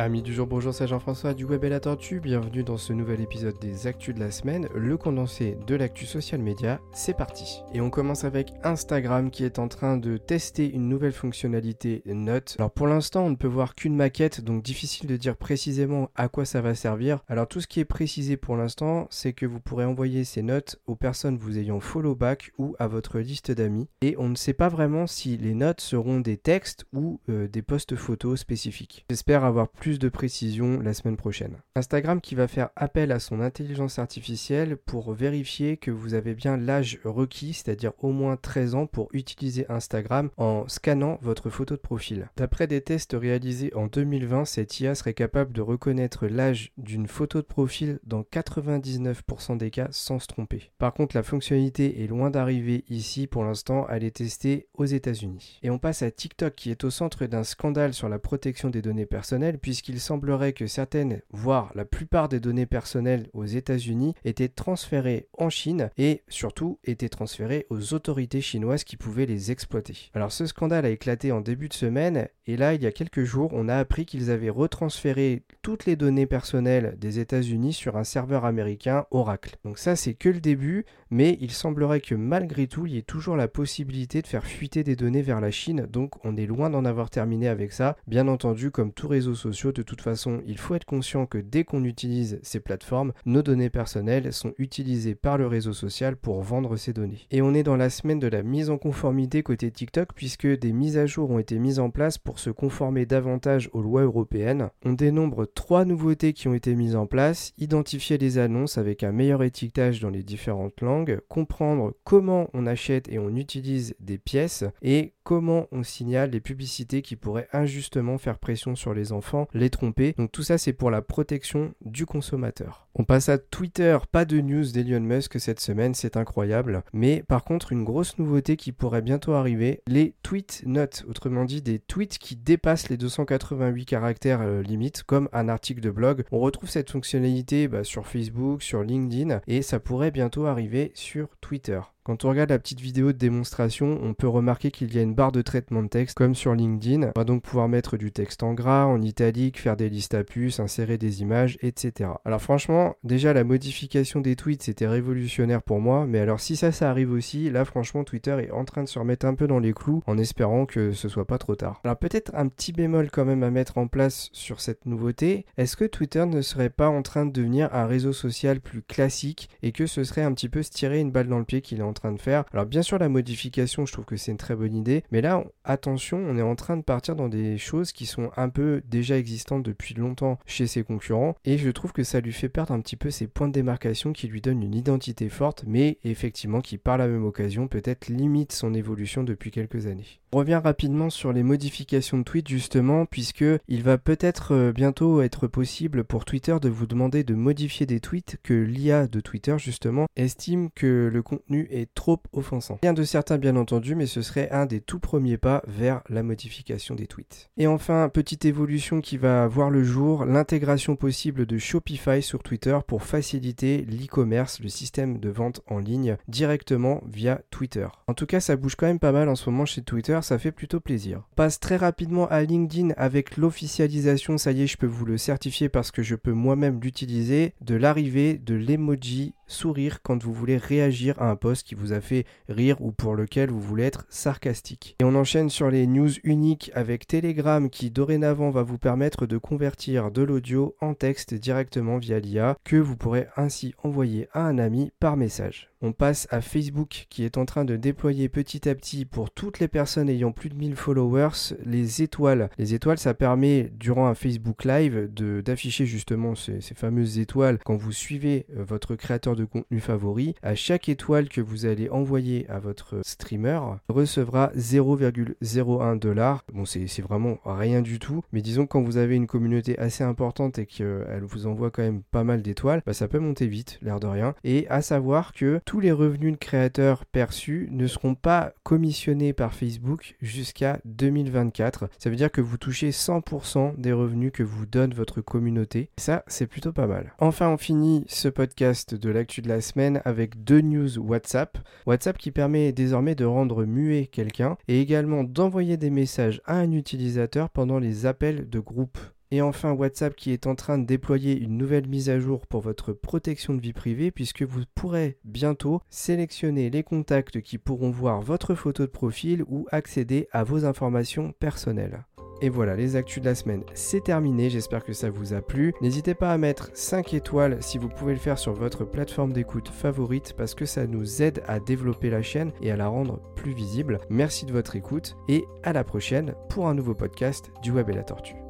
Amis du jour, bonjour, c'est Jean-François du Web et la Tortue. Bienvenue dans ce nouvel épisode des Actus de la semaine, le condensé de l'actu social média. C'est parti. Et on commence avec Instagram qui est en train de tester une nouvelle fonctionnalité Note. Alors pour l'instant, on ne peut voir qu'une maquette, donc difficile de dire précisément à quoi ça va servir. Alors tout ce qui est précisé pour l'instant, c'est que vous pourrez envoyer ces notes aux personnes vous ayant follow back ou à votre liste d'amis. Et on ne sait pas vraiment si les notes seront des textes ou euh, des posts photos spécifiques. J'espère avoir plus de précision la semaine prochaine. Instagram qui va faire appel à son intelligence artificielle pour vérifier que vous avez bien l'âge requis, c'est-à-dire au moins 13 ans pour utiliser Instagram en scannant votre photo de profil. D'après des tests réalisés en 2020, cette IA serait capable de reconnaître l'âge d'une photo de profil dans 99% des cas sans se tromper. Par contre, la fonctionnalité est loin d'arriver ici pour l'instant, elle est testée aux États-Unis. Et on passe à TikTok qui est au centre d'un scandale sur la protection des données personnelles puisque puisqu'il semblerait que certaines, voire la plupart des données personnelles aux États-Unis étaient transférées en Chine et surtout étaient transférées aux autorités chinoises qui pouvaient les exploiter. Alors ce scandale a éclaté en début de semaine et là il y a quelques jours on a appris qu'ils avaient retransféré toutes les données personnelles des États-Unis sur un serveur américain Oracle. Donc ça c'est que le début mais il semblerait que malgré tout il y ait toujours la possibilité de faire fuiter des données vers la Chine donc on est loin d'en avoir terminé avec ça. Bien entendu comme tous réseaux de toute façon, il faut être conscient que dès qu'on utilise ces plateformes, nos données personnelles sont utilisées par le réseau social pour vendre ces données. Et on est dans la semaine de la mise en conformité côté TikTok puisque des mises à jour ont été mises en place pour se conformer davantage aux lois européennes. On dénombre trois nouveautés qui ont été mises en place, identifier les annonces avec un meilleur étiquetage dans les différentes langues, comprendre comment on achète et on utilise des pièces et comment on signale les publicités qui pourraient injustement faire pression sur les enfants, les tromper. Donc tout ça c'est pour la protection du consommateur. On passe à Twitter, pas de news d'Elon Musk cette semaine, c'est incroyable. Mais par contre une grosse nouveauté qui pourrait bientôt arriver, les tweet notes, autrement dit des tweets qui dépassent les 288 caractères euh, limite, comme un article de blog. On retrouve cette fonctionnalité bah, sur Facebook, sur LinkedIn, et ça pourrait bientôt arriver sur Twitter. Quand on regarde la petite vidéo de démonstration, on peut remarquer qu'il y a une barre de traitement de texte comme sur LinkedIn. On va donc pouvoir mettre du texte en gras, en italique, faire des listes à puces, insérer des images, etc. Alors franchement, déjà la modification des tweets c'était révolutionnaire pour moi, mais alors si ça ça arrive aussi, là franchement Twitter est en train de se remettre un peu dans les clous en espérant que ce soit pas trop tard. Alors peut-être un petit bémol quand même à mettre en place sur cette nouveauté, est-ce que Twitter ne serait pas en train de devenir un réseau social plus classique et que ce serait un petit peu se tirer une balle dans le pied qu'il est en train de faire? Alors bien sûr la modification, je trouve que c'est une très bonne idée, mais là attention, on est en train de partir dans des choses qui sont un peu déjà existantes depuis longtemps chez ses concurrents et je trouve que ça lui fait perdre un petit peu ses points de démarcation qui lui donnent une identité forte, mais effectivement qui par la même occasion peut-être limite son évolution depuis quelques années. On revient rapidement sur les modifications de tweet justement puisque il va peut-être euh, bientôt être possible pour Twitter de vous demander de modifier des tweets que l'IA de Twitter justement estime que le contenu est trop offensant. Rien de certain bien entendu mais ce serait un des tout premiers pas vers la modification des tweets. Et enfin, petite évolution qui va voir le jour, l'intégration possible de Shopify sur Twitter pour faciliter l'e-commerce, le système de vente en ligne directement via Twitter. En tout cas, ça bouge quand même pas mal en ce moment chez Twitter ça fait plutôt plaisir. passe très rapidement à LinkedIn avec l'officialisation, ça y est, je peux vous le certifier parce que je peux moi-même l'utiliser, de l'arrivée de l'emoji sourire quand vous voulez réagir à un post qui vous a fait rire ou pour lequel vous voulez être sarcastique. Et on enchaîne sur les news uniques avec Telegram qui dorénavant va vous permettre de convertir de l'audio en texte directement via l'IA que vous pourrez ainsi envoyer à un ami par message. On passe à Facebook qui est en train de déployer petit à petit pour toutes les personnes ayant plus de 1000 followers les étoiles. Les étoiles, ça permet durant un Facebook Live d'afficher justement ces, ces fameuses étoiles quand vous suivez euh, votre créateur de contenu favori, à chaque étoile que vous allez envoyer à votre streamer recevra 0,01 dollar. Bon, c'est vraiment rien du tout, mais disons que quand vous avez une communauté assez importante et qu'elle vous envoie quand même pas mal d'étoiles, bah, ça peut monter vite, l'air de rien. Et à savoir que tous les revenus de créateurs perçus ne seront pas commissionnés par Facebook jusqu'à 2024. Ça veut dire que vous touchez 100% des revenus que vous donne votre communauté. Ça, c'est plutôt pas mal. Enfin, on finit ce podcast de la de la semaine avec deux news WhatsApp. WhatsApp qui permet désormais de rendre muet quelqu'un et également d'envoyer des messages à un utilisateur pendant les appels de groupe. Et enfin WhatsApp qui est en train de déployer une nouvelle mise à jour pour votre protection de vie privée puisque vous pourrez bientôt sélectionner les contacts qui pourront voir votre photo de profil ou accéder à vos informations personnelles. Et voilà, les actus de la semaine, c'est terminé, j'espère que ça vous a plu. N'hésitez pas à mettre 5 étoiles si vous pouvez le faire sur votre plateforme d'écoute favorite parce que ça nous aide à développer la chaîne et à la rendre plus visible. Merci de votre écoute et à la prochaine pour un nouveau podcast du Web et la Tortue.